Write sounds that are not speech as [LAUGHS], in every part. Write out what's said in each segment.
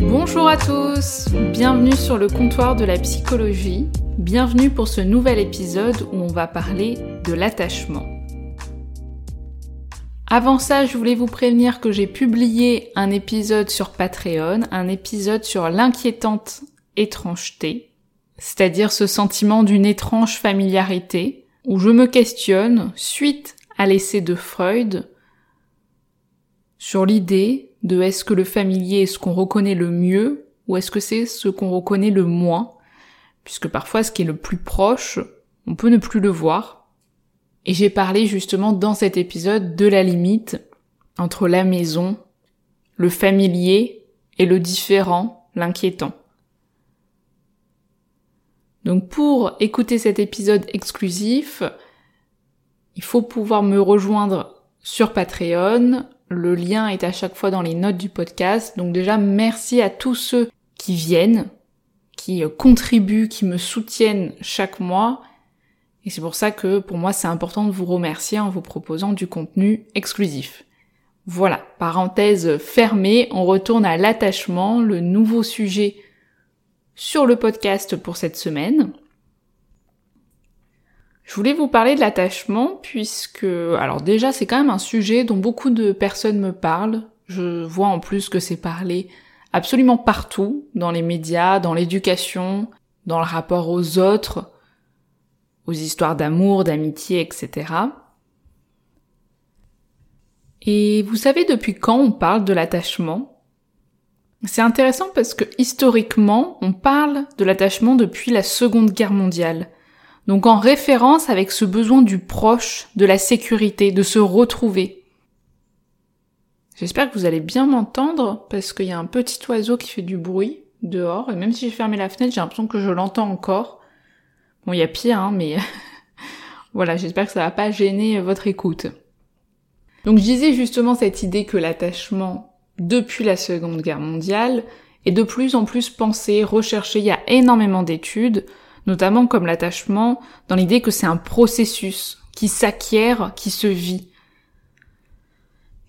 Bonjour à tous, bienvenue sur le comptoir de la psychologie, bienvenue pour ce nouvel épisode où on va parler de l'attachement. Avant ça, je voulais vous prévenir que j'ai publié un épisode sur Patreon, un épisode sur l'inquiétante étrangeté, c'est-à-dire ce sentiment d'une étrange familiarité, où je me questionne, suite à l'essai de Freud, sur l'idée de est-ce que le familier est ce qu'on reconnaît le mieux ou est-ce que c'est ce qu'on reconnaît le moins, puisque parfois ce qui est le plus proche, on peut ne plus le voir. Et j'ai parlé justement dans cet épisode de la limite entre la maison, le familier et le différent, l'inquiétant. Donc pour écouter cet épisode exclusif, il faut pouvoir me rejoindre sur Patreon. Le lien est à chaque fois dans les notes du podcast. Donc déjà, merci à tous ceux qui viennent, qui contribuent, qui me soutiennent chaque mois. Et c'est pour ça que pour moi c'est important de vous remercier en vous proposant du contenu exclusif. Voilà, parenthèse fermée, on retourne à l'attachement, le nouveau sujet sur le podcast pour cette semaine. Je voulais vous parler de l'attachement puisque, alors déjà c'est quand même un sujet dont beaucoup de personnes me parlent. Je vois en plus que c'est parlé absolument partout, dans les médias, dans l'éducation, dans le rapport aux autres, aux histoires d'amour, d'amitié, etc. Et vous savez depuis quand on parle de l'attachement? C'est intéressant parce que historiquement, on parle de l'attachement depuis la Seconde Guerre mondiale. Donc en référence avec ce besoin du proche, de la sécurité, de se retrouver. J'espère que vous allez bien m'entendre parce qu'il y a un petit oiseau qui fait du bruit dehors et même si j'ai fermé la fenêtre, j'ai l'impression que je l'entends encore. Bon, il y a pire, hein, mais [LAUGHS] voilà, j'espère que ça va pas gêner votre écoute. Donc je disais justement cette idée que l'attachement depuis la Seconde Guerre mondiale est de plus en plus pensé, recherché, il y a énormément d'études, notamment comme l'attachement dans l'idée que c'est un processus qui s'acquiert, qui se vit.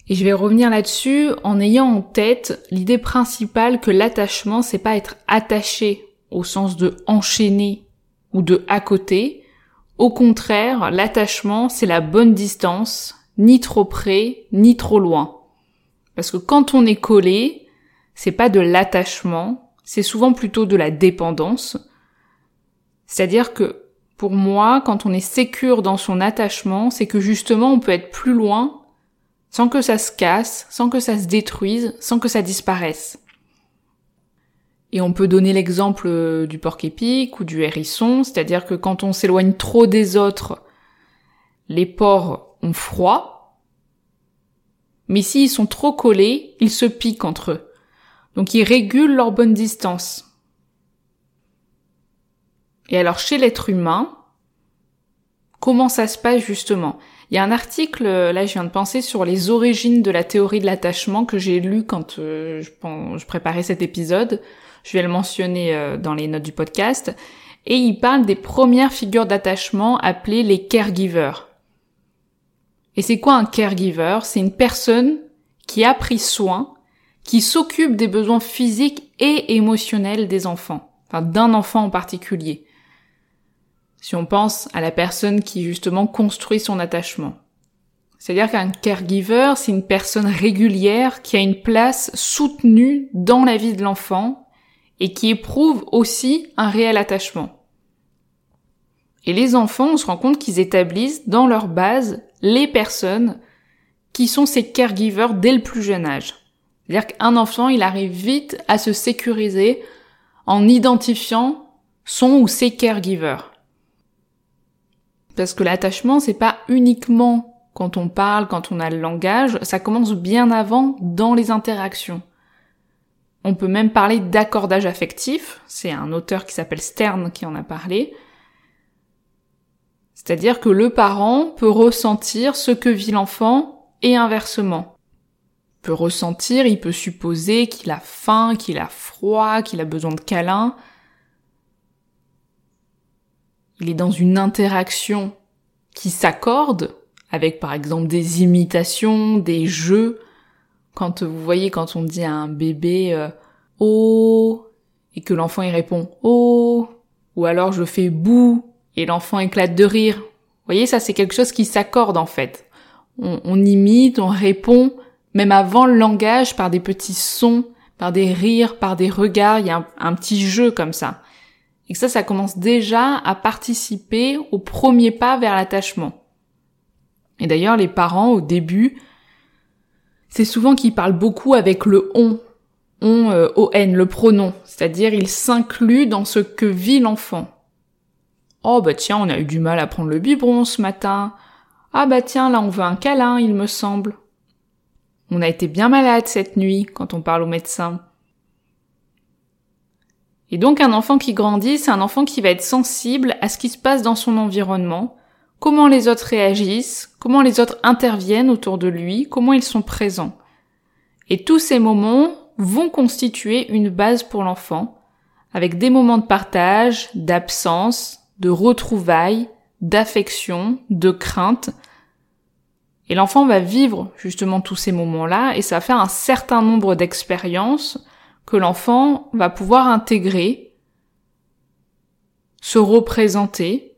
Et je vais revenir là-dessus en ayant en tête l'idée principale que l'attachement c'est pas être attaché au sens de enchaîner ou de à côté. Au contraire, l'attachement c'est la bonne distance, ni trop près, ni trop loin. Parce que quand on est collé, c'est pas de l'attachement, c'est souvent plutôt de la dépendance. C'est-à-dire que pour moi, quand on est sécure dans son attachement, c'est que justement on peut être plus loin sans que ça se casse, sans que ça se détruise, sans que ça disparaisse. Et on peut donner l'exemple euh, du porc épic ou du hérisson, c'est-à-dire que quand on s'éloigne trop des autres, les porcs ont froid, mais s'ils sont trop collés, ils se piquent entre eux. Donc ils régulent leur bonne distance. Et alors chez l'être humain, comment ça se passe justement? Il y a un article, là je viens de penser, sur les origines de la théorie de l'attachement que j'ai lu quand euh, je, préparais cet épisode. Je vais le mentionner euh, dans les notes du podcast. Et il parle des premières figures d'attachement appelées les caregivers. Et c'est quoi un caregiver? C'est une personne qui a pris soin, qui s'occupe des besoins physiques et émotionnels des enfants, enfin d'un enfant en particulier si on pense à la personne qui justement construit son attachement. C'est-à-dire qu'un caregiver, c'est une personne régulière qui a une place soutenue dans la vie de l'enfant et qui éprouve aussi un réel attachement. Et les enfants, on se rend compte qu'ils établissent dans leur base les personnes qui sont ces caregivers dès le plus jeune âge. C'est-à-dire qu'un enfant, il arrive vite à se sécuriser en identifiant son ou ses caregivers. Parce que l'attachement, c'est pas uniquement quand on parle, quand on a le langage, ça commence bien avant dans les interactions. On peut même parler d'accordage affectif, c'est un auteur qui s'appelle Stern qui en a parlé. C'est-à-dire que le parent peut ressentir ce que vit l'enfant et inversement. Il peut ressentir, il peut supposer qu'il a faim, qu'il a froid, qu'il a besoin de câlins. Il est dans une interaction qui s'accorde avec par exemple des imitations, des jeux. Quand vous voyez quand on dit à un bébé euh, oh et que l'enfant y répond oh ou alors je fais bouh et l'enfant éclate de rire. Vous voyez ça c'est quelque chose qui s'accorde en fait. On, imite, on répond même avant le langage par des petits sons, par des rires, par des regards, il y a un petit jeu comme ça. Et ça, ça commence déjà à participer au premier pas vers l'attachement. Et d'ailleurs, les parents, au début, c'est souvent qu'ils parlent beaucoup avec le on, on, euh, on, le pronom, c'est-à-dire ils s'incluent dans ce que vit l'enfant. Oh bah tiens, on a eu du mal à prendre le biberon ce matin. Ah bah tiens, là on veut un câlin, il me semble. On a été bien malade cette nuit quand on parle au médecin. Et donc un enfant qui grandit, c'est un enfant qui va être sensible à ce qui se passe dans son environnement, comment les autres réagissent, comment les autres interviennent autour de lui, comment ils sont présents. Et tous ces moments vont constituer une base pour l'enfant, avec des moments de partage, d'absence, de retrouvailles, d'affection, de crainte. Et l'enfant va vivre justement tous ces moments-là et ça va faire un certain nombre d'expériences que l'enfant va pouvoir intégrer, se représenter,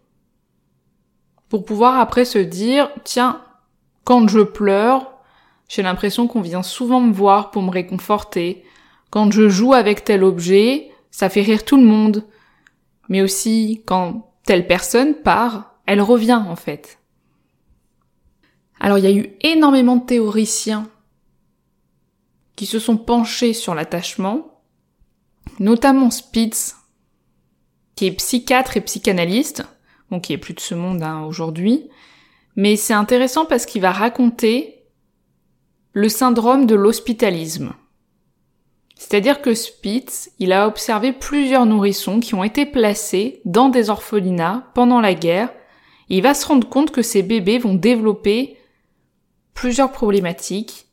pour pouvoir après se dire, tiens, quand je pleure, j'ai l'impression qu'on vient souvent me voir pour me réconforter. Quand je joue avec tel objet, ça fait rire tout le monde. Mais aussi, quand telle personne part, elle revient en fait. Alors il y a eu énormément de théoriciens qui se sont penchés sur l'attachement, notamment Spitz, qui est psychiatre et psychanalyste, bon qui est plus de ce monde hein, aujourd'hui, mais c'est intéressant parce qu'il va raconter le syndrome de l'hospitalisme. C'est-à-dire que Spitz, il a observé plusieurs nourrissons qui ont été placés dans des orphelinats pendant la guerre, et il va se rendre compte que ces bébés vont développer plusieurs problématiques,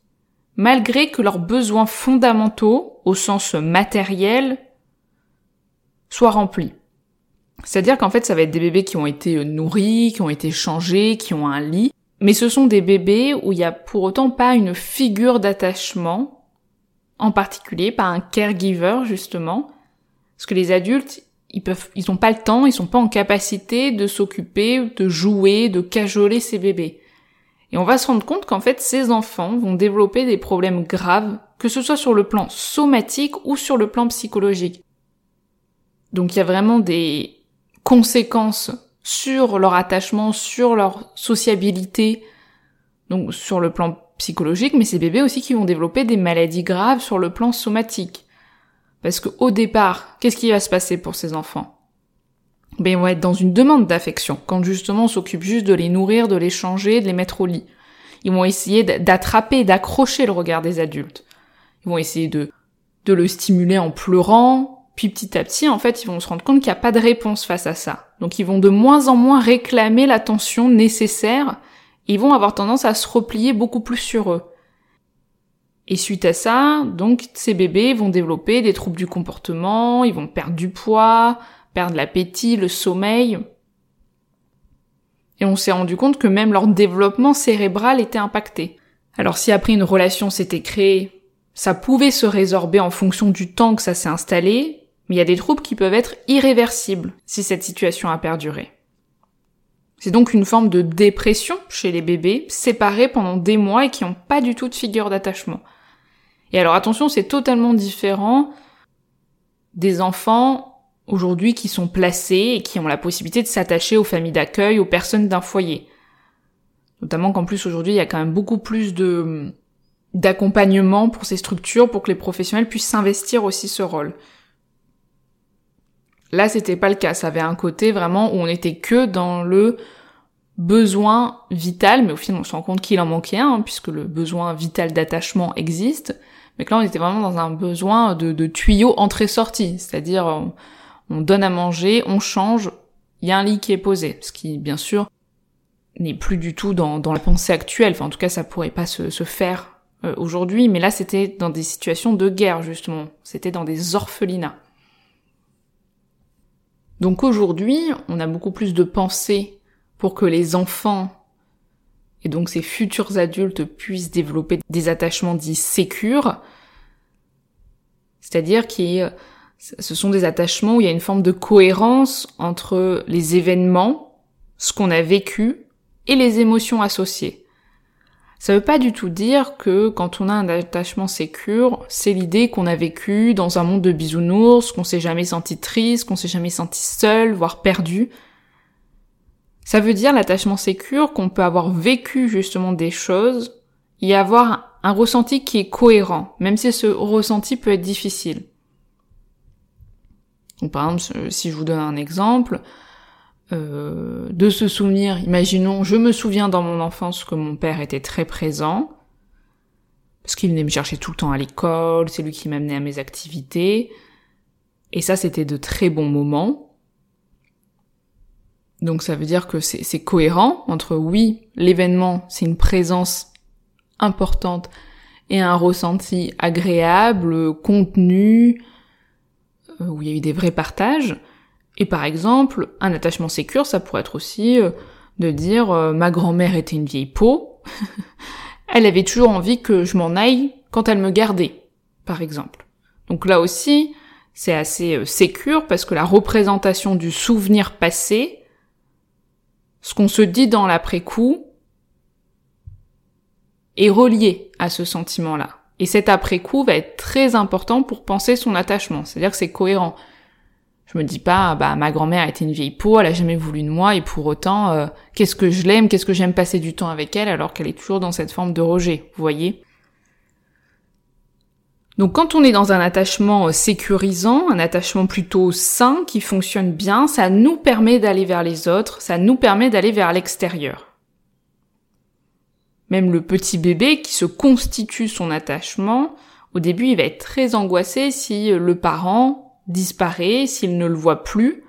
malgré que leurs besoins fondamentaux, au sens matériel, soient remplis. C'est-à-dire qu'en fait, ça va être des bébés qui ont été nourris, qui ont été changés, qui ont un lit, mais ce sont des bébés où il n'y a pour autant pas une figure d'attachement, en particulier, pas un caregiver, justement, parce que les adultes, ils peuvent, ils n'ont pas le temps, ils sont pas en capacité de s'occuper, de jouer, de cajoler ces bébés. Et on va se rendre compte qu'en fait, ces enfants vont développer des problèmes graves, que ce soit sur le plan somatique ou sur le plan psychologique. Donc il y a vraiment des conséquences sur leur attachement, sur leur sociabilité, donc sur le plan psychologique, mais ces bébés aussi qui vont développer des maladies graves sur le plan somatique. Parce que au départ, qu'est-ce qui va se passer pour ces enfants? Ben, ils vont être dans une demande d'affection, quand justement on s'occupe juste de les nourrir, de les changer, de les mettre au lit. Ils vont essayer d'attraper, d'accrocher le regard des adultes. Ils vont essayer de, de le stimuler en pleurant, puis petit à petit, en fait, ils vont se rendre compte qu'il n'y a pas de réponse face à ça. Donc ils vont de moins en moins réclamer l'attention nécessaire, ils vont avoir tendance à se replier beaucoup plus sur eux. Et suite à ça, donc ces bébés vont développer des troubles du comportement, ils vont perdre du poids, perdre l'appétit, le sommeil. Et on s'est rendu compte que même leur développement cérébral était impacté. Alors si après une relation s'était créée, ça pouvait se résorber en fonction du temps que ça s'est installé, mais il y a des troubles qui peuvent être irréversibles si cette situation a perduré. C'est donc une forme de dépression chez les bébés, séparés pendant des mois et qui n'ont pas du tout de figure d'attachement. Et alors attention, c'est totalement différent des enfants aujourd'hui qui sont placés et qui ont la possibilité de s'attacher aux familles d'accueil, aux personnes d'un foyer. Notamment qu'en plus aujourd'hui il y a quand même beaucoup plus de d'accompagnement pour ces structures pour que les professionnels puissent s'investir aussi ce rôle. Là, c'était pas le cas. Ça avait un côté vraiment où on était que dans le besoin vital, mais au final, on se rend compte qu'il en manquait un, puisque le besoin vital d'attachement existe. Mais que là, on était vraiment dans un besoin de, de tuyau entrée-sortie. C'est-à-dire, on, on donne à manger, on change, il y a un lit qui est posé. Ce qui, bien sûr, n'est plus du tout dans, la pensée actuelle. Enfin, en tout cas, ça pourrait pas se, se faire euh, aujourd'hui, mais là c'était dans des situations de guerre justement, c'était dans des orphelinats. Donc aujourd'hui, on a beaucoup plus de pensées pour que les enfants et donc ces futurs adultes puissent développer des attachements dits sécures, c'est-à-dire que ce sont des attachements où il y a une forme de cohérence entre les événements, ce qu'on a vécu et les émotions associées. Ça veut pas du tout dire que quand on a un attachement sécure, c'est l'idée qu'on a vécu dans un monde de bisounours, qu'on s'est jamais senti triste, qu'on s'est jamais senti seul, voire perdu. Ça veut dire l'attachement sécure qu'on peut avoir vécu justement des choses et avoir un ressenti qui est cohérent, même si ce ressenti peut être difficile. Donc par exemple, si je vous donne un exemple, euh, de se souvenir, imaginons, je me souviens dans mon enfance que mon père était très présent, parce qu'il venait me chercher tout le temps à l'école, c'est lui qui m'amenait à mes activités, et ça c'était de très bons moments. Donc ça veut dire que c'est cohérent entre oui, l'événement, c'est une présence importante et un ressenti agréable, contenu, euh, où il y a eu des vrais partages, et par exemple, un attachement sécure, ça pourrait être aussi euh, de dire euh, ma grand-mère était une vieille peau, [LAUGHS] elle avait toujours envie que je m'en aille quand elle me gardait, par exemple. Donc là aussi, c'est assez euh, sécure parce que la représentation du souvenir passé, ce qu'on se dit dans l'après-coup, est relié à ce sentiment-là. Et cet après-coup va être très important pour penser son attachement, c'est-à-dire que c'est cohérent. Je me dis pas, bah ma grand-mère était une vieille peau, elle a jamais voulu de moi, et pour autant, euh, qu'est-ce que je l'aime, qu'est-ce que j'aime passer du temps avec elle, alors qu'elle est toujours dans cette forme de rejet, vous voyez? Donc quand on est dans un attachement euh, sécurisant, un attachement plutôt sain, qui fonctionne bien, ça nous permet d'aller vers les autres, ça nous permet d'aller vers l'extérieur. Même le petit bébé qui se constitue son attachement, au début il va être très angoissé si le parent disparaît, s'il ne le voit plus.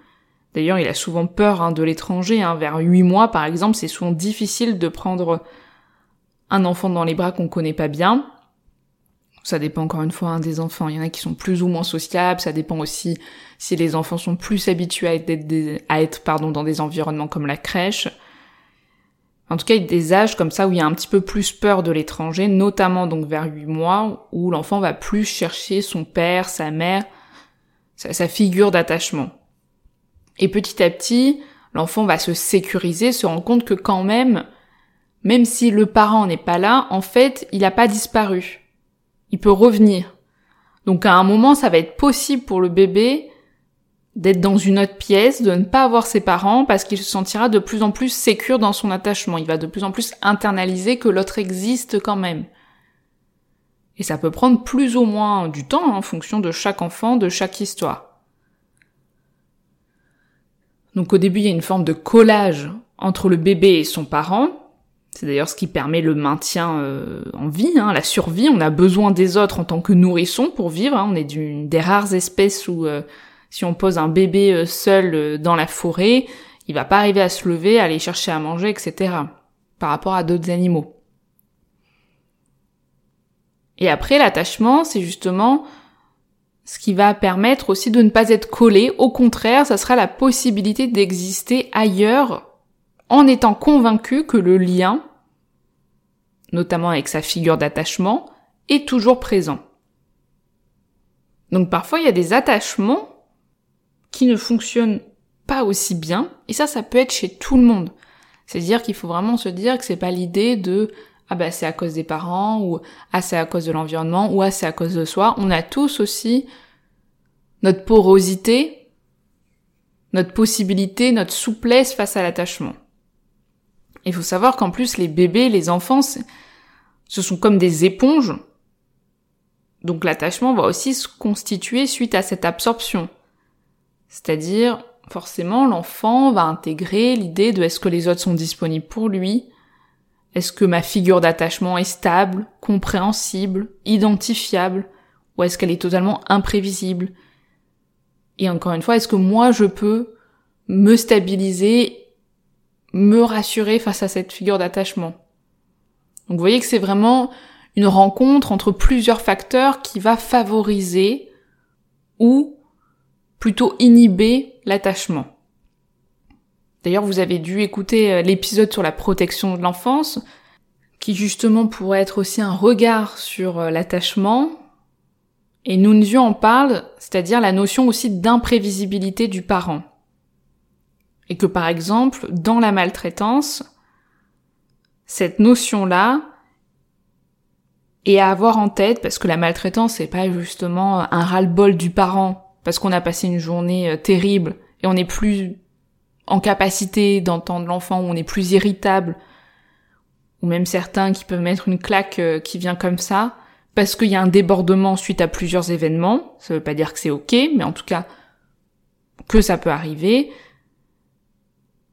D'ailleurs, il a souvent peur hein, de l'étranger. Hein. Vers huit mois, par exemple, c'est souvent difficile de prendre un enfant dans les bras qu'on connaît pas bien. Ça dépend encore une fois hein, des enfants. Il y en a qui sont plus ou moins sociables. Ça dépend aussi si les enfants sont plus habitués à être, pardon, dans des environnements comme la crèche. En tout cas, il y a des âges comme ça où il y a un petit peu plus peur de l'étranger, notamment donc vers huit mois, où l'enfant va plus chercher son père, sa mère, sa, figure d'attachement. Et petit à petit, l'enfant va se sécuriser, se rendre compte que quand même, même si le parent n'est pas là, en fait, il n'a pas disparu. Il peut revenir. Donc à un moment, ça va être possible pour le bébé d'être dans une autre pièce, de ne pas avoir ses parents, parce qu'il se sentira de plus en plus sécure dans son attachement. Il va de plus en plus internaliser que l'autre existe quand même. Et ça peut prendre plus ou moins du temps en fonction de chaque enfant, de chaque histoire. Donc au début, il y a une forme de collage entre le bébé et son parent. C'est d'ailleurs ce qui permet le maintien euh, en vie, hein, la survie. On a besoin des autres en tant que nourrisson pour vivre. Hein. On est d'une des rares espèces où euh, si on pose un bébé euh, seul dans la forêt, il va pas arriver à se lever, à aller chercher à manger, etc. Par rapport à d'autres animaux. Et après, l'attachement, c'est justement ce qui va permettre aussi de ne pas être collé. Au contraire, ça sera la possibilité d'exister ailleurs en étant convaincu que le lien, notamment avec sa figure d'attachement, est toujours présent. Donc parfois, il y a des attachements qui ne fonctionnent pas aussi bien, et ça, ça peut être chez tout le monde. C'est-à-dire qu'il faut vraiment se dire que c'est pas l'idée de ah bah c'est à cause des parents ou ah c'est à cause de l'environnement ou ah c'est à cause de soi. On a tous aussi notre porosité, notre possibilité, notre souplesse face à l'attachement. Il faut savoir qu'en plus les bébés, les enfants, ce sont comme des éponges. Donc l'attachement va aussi se constituer suite à cette absorption. C'est-à-dire, forcément, l'enfant va intégrer l'idée de est-ce que les autres sont disponibles pour lui, est-ce que ma figure d'attachement est stable, compréhensible, identifiable, ou est-ce qu'elle est totalement imprévisible? Et encore une fois, est-ce que moi je peux me stabiliser, me rassurer face à cette figure d'attachement? Donc vous voyez que c'est vraiment une rencontre entre plusieurs facteurs qui va favoriser ou plutôt inhiber l'attachement. D'ailleurs, vous avez dû écouter euh, l'épisode sur la protection de l'enfance, qui justement pourrait être aussi un regard sur euh, l'attachement. Et Nunzio en parle, c'est-à-dire la notion aussi d'imprévisibilité du parent. Et que par exemple, dans la maltraitance, cette notion-là est à avoir en tête parce que la maltraitance c'est pas justement un ras-le-bol du parent parce qu'on a passé une journée euh, terrible et on n'est plus en capacité d'entendre l'enfant, ou on est plus irritable, ou même certains qui peuvent mettre une claque euh, qui vient comme ça, parce qu'il y a un débordement suite à plusieurs événements. Ça veut pas dire que c'est ok, mais en tout cas que ça peut arriver.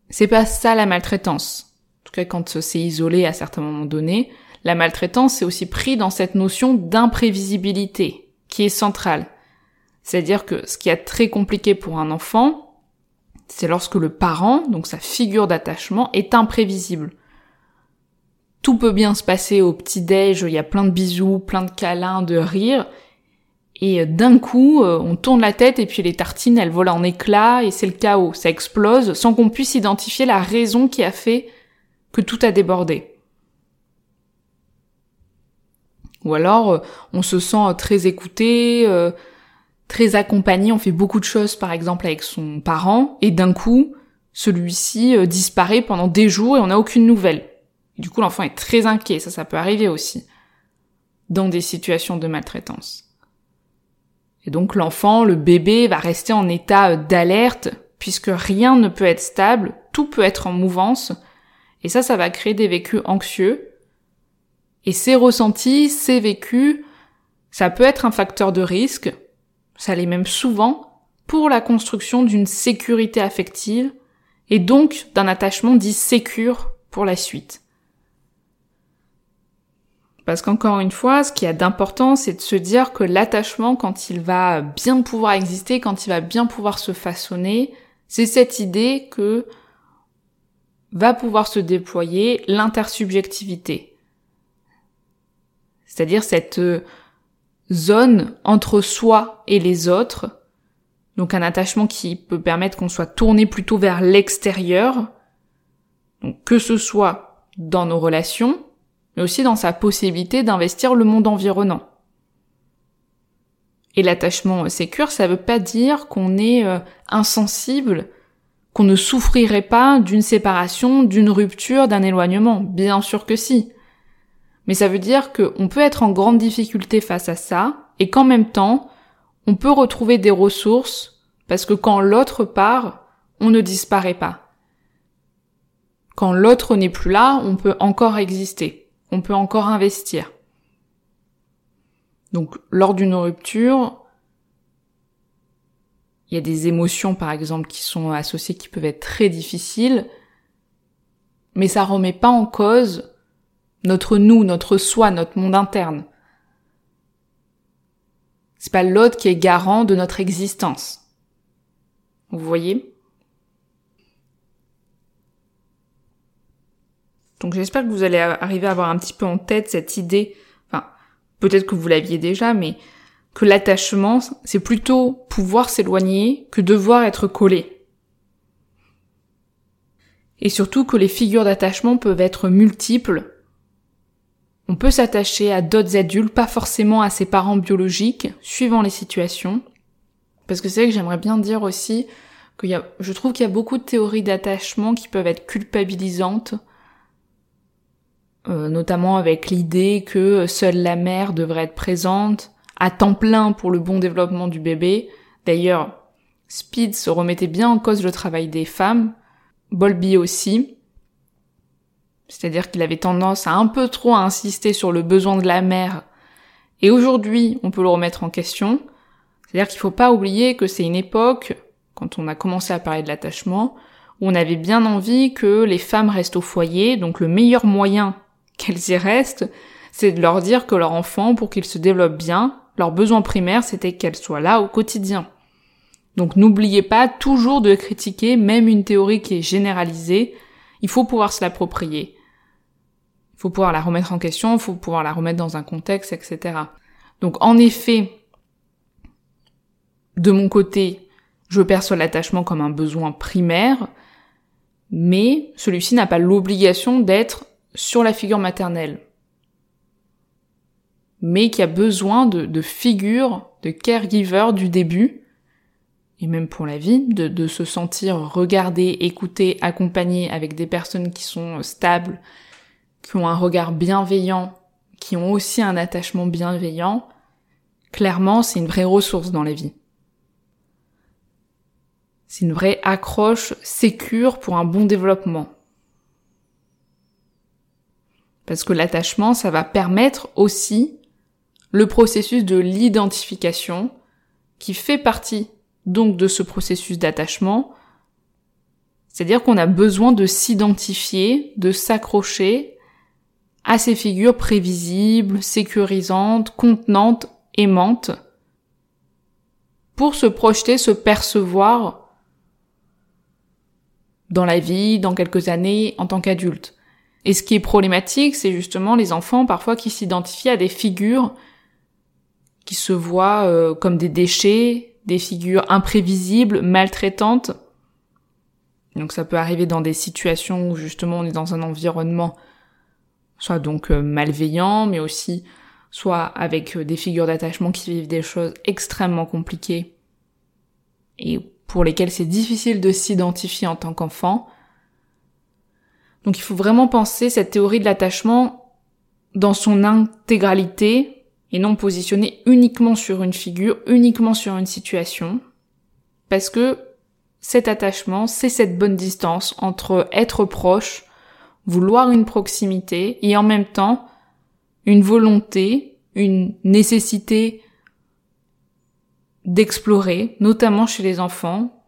C'est pas ça la maltraitance. En tout cas, quand c'est isolé à certains moments donnés, la maltraitance c'est aussi pris dans cette notion d'imprévisibilité qui est centrale. C'est-à-dire que ce qui est très compliqué pour un enfant, c'est lorsque le parent, donc sa figure d'attachement, est imprévisible. Tout peut bien se passer au petit-déj, il y a plein de bisous, plein de câlins, de rires, et euh, d'un coup, euh, on tourne la tête et puis les tartines, elles volent en éclats et c'est le chaos, ça explose sans qu'on puisse identifier la raison qui a fait que tout a débordé. Ou alors, euh, on se sent très écouté, très accompagné, on fait beaucoup de choses par exemple avec son parent, et d'un coup, celui-ci euh, disparaît pendant des jours et on n'a aucune nouvelle. du coup, l'enfant est très inquiet, ça, ça peut arriver aussi, dans des situations de maltraitance. Et donc l'enfant, le bébé, va rester en état euh, d'alerte, puisque rien ne peut être stable, tout peut être en mouvance, et ça, ça va créer des vécus anxieux. Et ces ressentis, ces vécus, ça peut être un facteur de risque, ça l'est même souvent, pour la construction d'une sécurité affective et donc d'un attachement dit sécure pour la suite. Parce qu'encore une fois, ce qui a d'important, c'est de se dire que l'attachement, quand il va bien pouvoir exister, quand il va bien pouvoir se façonner, c'est cette idée que va pouvoir se déployer l'intersubjectivité. C'est-à-dire cette zone entre soi et les autres. Donc un attachement qui peut permettre qu'on soit tourné plutôt vers l'extérieur. Donc que ce soit dans nos relations, mais aussi dans sa possibilité d'investir le monde environnant. Et l'attachement sécure, ça veut pas dire qu'on est euh, insensible, qu'on ne souffrirait pas d'une séparation, d'une rupture, d'un éloignement. Bien sûr que si. Mais ça veut dire qu'on peut être en grande difficulté face à ça, et qu'en même temps, on peut retrouver des ressources, parce que quand l'autre part, on ne disparaît pas. Quand l'autre n'est plus là, on peut encore exister, on peut encore investir. Donc lors d'une rupture, il y a des émotions par exemple qui sont associées qui peuvent être très difficiles, mais ça remet pas en cause notre nous, notre soi, notre monde interne. C'est pas l'autre qui est garant de notre existence. Vous voyez? Donc j'espère que vous allez arriver à avoir un petit peu en tête cette idée, enfin peut-être que vous l'aviez déjà, mais que l'attachement, c'est plutôt pouvoir s'éloigner que devoir être collé. Et surtout que les figures d'attachement peuvent être multiples on peut s'attacher à d'autres adultes, pas forcément à ses parents biologiques, suivant les situations. Parce que c'est vrai que j'aimerais bien dire aussi qu'il y a, je trouve qu'il y a beaucoup de théories d'attachement qui peuvent être culpabilisantes, euh, notamment avec l'idée que seule la mère devrait être présente à temps plein pour le bon développement du bébé. D'ailleurs, Speed se remettait bien en cause le travail des femmes, Bolby aussi, c'est-à-dire qu'il avait tendance à un peu trop insister sur le besoin de la mère. Et aujourd'hui, on peut le remettre en question. C'est-à-dire qu'il faut pas oublier que c'est une époque quand on a commencé à parler de l'attachement, où on avait bien envie que les femmes restent au foyer, donc le meilleur moyen qu'elles y restent, c'est de leur dire que leur enfant, pour qu'il se développe bien, leur besoin primaire, c'était qu'elle soit là au quotidien. Donc n'oubliez pas toujours de critiquer même une théorie qui est généralisée, il faut pouvoir se l'approprier. Il faut pouvoir la remettre en question, il faut pouvoir la remettre dans un contexte, etc. Donc en effet, de mon côté, je perçois l'attachement comme un besoin primaire, mais celui-ci n'a pas l'obligation d'être sur la figure maternelle mais qui a besoin de, de figures, de caregiver du début, et même pour la vie, de, de, se sentir regardé, écouté, accompagné avec des personnes qui sont stables, qui ont un regard bienveillant, qui ont aussi un attachement bienveillant, clairement c'est une vraie ressource dans la vie. C'est une vraie accroche sécure pour un bon développement. Parce que l'attachement, ça va permettre aussi le processus de l'identification, qui fait partie donc de ce processus d'attachement, c'est-à-dire qu'on a besoin de s'identifier, de s'accrocher à ces figures prévisibles, sécurisantes, contenantes, aimantes, pour se projeter, se percevoir dans la vie, dans quelques années, en tant qu'adulte. Et ce qui est problématique, c'est justement les enfants parfois qui s'identifient à des figures qui se voient euh, comme des déchets, des figures imprévisibles, maltraitantes. Donc ça peut arriver dans des situations où justement on est dans un environnement soit donc euh, malveillant, mais aussi soit avec euh, des figures d'attachement qui vivent des choses extrêmement compliquées et pour lesquelles c'est difficile de s'identifier en tant qu'enfant. Donc il faut vraiment penser cette théorie de l'attachement dans son intégralité et non positionner uniquement sur une figure, uniquement sur une situation, parce que cet attachement, c'est cette bonne distance entre être proche, vouloir une proximité, et en même temps une volonté, une nécessité d'explorer, notamment chez les enfants,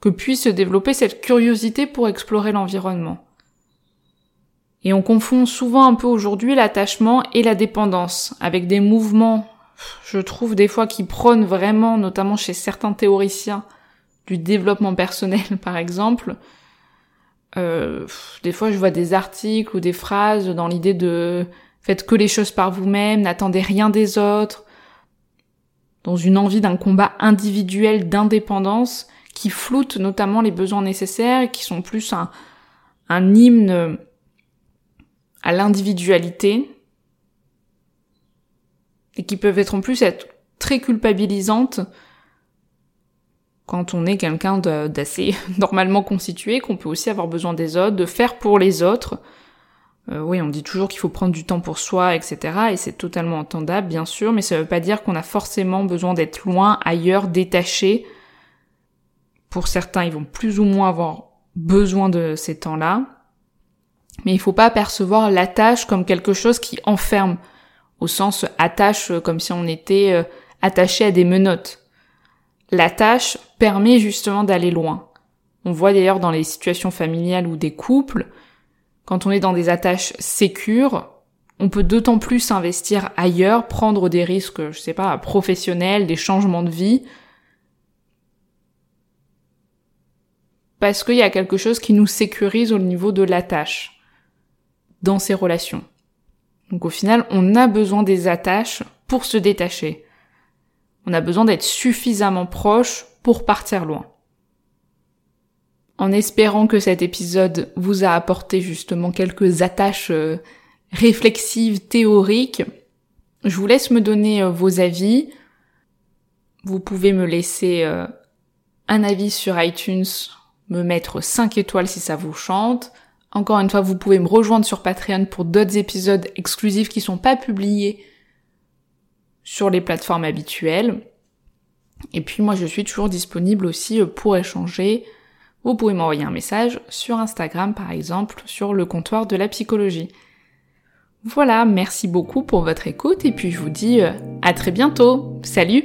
que puisse se développer cette curiosité pour explorer l'environnement. Et on confond souvent un peu aujourd'hui l'attachement et la dépendance, avec des mouvements, je trouve des fois qui prônent vraiment, notamment chez certains théoriciens, du développement personnel [LAUGHS] par exemple. Euh, des fois je vois des articles ou des phrases dans l'idée de faites que les choses par vous-même, n'attendez rien des autres, dans une envie d'un combat individuel d'indépendance qui floute notamment les besoins nécessaires et qui sont plus un, un hymne à l'individualité et qui peuvent être en plus être très culpabilisantes quand on est quelqu'un d'assez [LAUGHS] normalement constitué, qu'on peut aussi avoir besoin des autres, de faire pour les autres. Euh, oui, on dit toujours qu'il faut prendre du temps pour soi, etc. Et c'est totalement entendable, bien sûr, mais ça veut pas dire qu'on a forcément besoin d'être loin, ailleurs, détaché. Pour certains, ils vont plus ou moins avoir besoin de ces temps-là. Mais il faut pas percevoir l'attache comme quelque chose qui enferme, au sens attache euh, comme si on était euh, attaché à des menottes. L'attache permet justement d'aller loin. On voit d'ailleurs dans les situations familiales ou des couples, quand on est dans des attaches sécures, on peut d'autant plus s'investir ailleurs, prendre des risques, je sais pas, professionnels, des changements de vie, parce qu'il y a quelque chose qui nous sécurise au niveau de l'attache dans relations. Donc au final, on a besoin des attaches pour se détacher. On a besoin d'être suffisamment proche pour partir loin. En espérant que cet épisode vous a apporté justement quelques attaches euh, réflexives, théoriques, je vous laisse me donner euh, vos avis. Vous pouvez me laisser euh, un avis sur iTunes, me mettre 5 étoiles si ça vous chante, encore une fois, vous pouvez me rejoindre sur Patreon pour d'autres épisodes exclusifs qui sont pas publiés sur les plateformes habituelles. Et puis moi, je suis toujours disponible aussi pour échanger. Vous pouvez m'envoyer un message sur Instagram, par exemple, sur le comptoir de la psychologie. Voilà, merci beaucoup pour votre écoute et puis je vous dis euh, à très bientôt. Salut